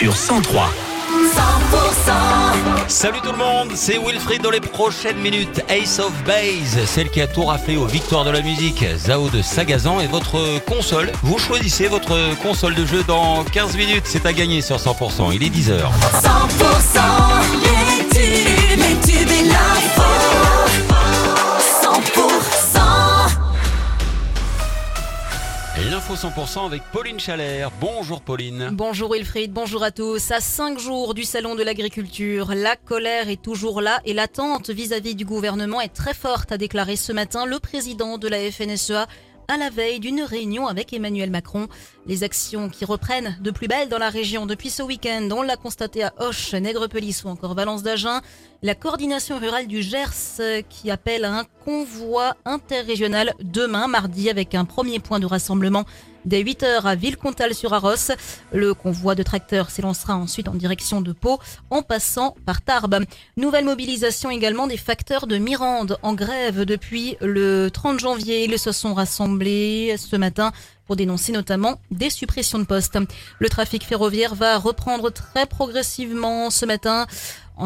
sur 103. 100% Salut tout le monde, c'est Wilfried dans les prochaines minutes. Ace of Base, celle qui a tout raflé aux victoires de la musique. Zao de Sagazan et votre console. Vous choisissez votre console de jeu dans 15 minutes. C'est à gagner sur 100%. Il est 10h. 100% les L'info 100% avec Pauline Chalère. Bonjour Pauline. Bonjour Wilfried, bonjour à tous. À cinq jours du salon de l'agriculture, la colère est toujours là et l'attente vis-à-vis du gouvernement est très forte, a déclaré ce matin le président de la FNSEA à la veille d'une réunion avec Emmanuel Macron. Les actions qui reprennent de plus belle dans la région depuis ce week-end, on l'a constaté à Hoche, Nègrepelisse ou encore Valence d'Agen. La coordination rurale du Gers euh, qui appelle à un convoi interrégional demain mardi avec un premier point de rassemblement dès 8h à Villecontal-sur-Arros. Le convoi de tracteurs s'élancera ensuite en direction de Pau en passant par Tarbes. Nouvelle mobilisation également des facteurs de Mirande en grève depuis le 30 janvier. Ils se sont rassemblés ce matin pour dénoncer notamment des suppressions de postes. Le trafic ferroviaire va reprendre très progressivement ce matin.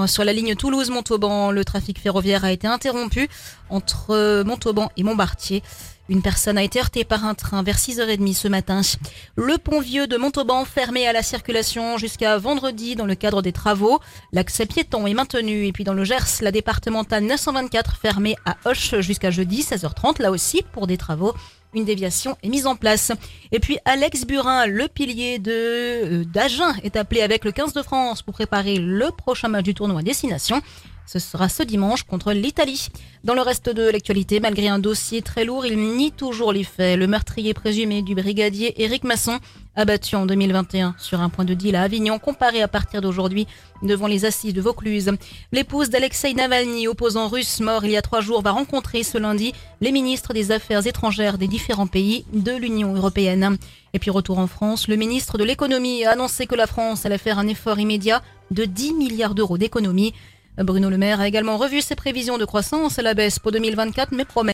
Sur la ligne Toulouse-Montauban, le trafic ferroviaire a été interrompu entre Montauban et Montbartier. Une personne a été heurtée par un train vers 6h30 ce matin. Le pont vieux de Montauban fermé à la circulation jusqu'à vendredi dans le cadre des travaux. L'accès piéton est maintenu. Et puis dans le Gers, la départementale 924 fermée à Hoche jusqu'à jeudi 16h30, là aussi pour des travaux. Une déviation est mise en place. Et puis Alex Burin, le pilier de euh, d'Agen, est appelé avec le 15 de France pour préparer le prochain match du tournoi Destination. Ce sera ce dimanche contre l'Italie. Dans le reste de l'actualité, malgré un dossier très lourd, il nie toujours les faits. Le meurtrier présumé du brigadier Éric Masson, abattu en 2021 sur un point de deal à Avignon, comparé à partir d'aujourd'hui devant les assises de Vaucluse. L'épouse d'Alexei Navalny, opposant russe mort il y a trois jours, va rencontrer ce lundi les ministres des Affaires étrangères des différents pays de l'Union européenne. Et puis retour en France, le ministre de l'économie a annoncé que la France allait faire un effort immédiat de 10 milliards d'euros d'économie. Bruno Le Maire a également revu ses prévisions de croissance à la baisse pour 2024, mais promet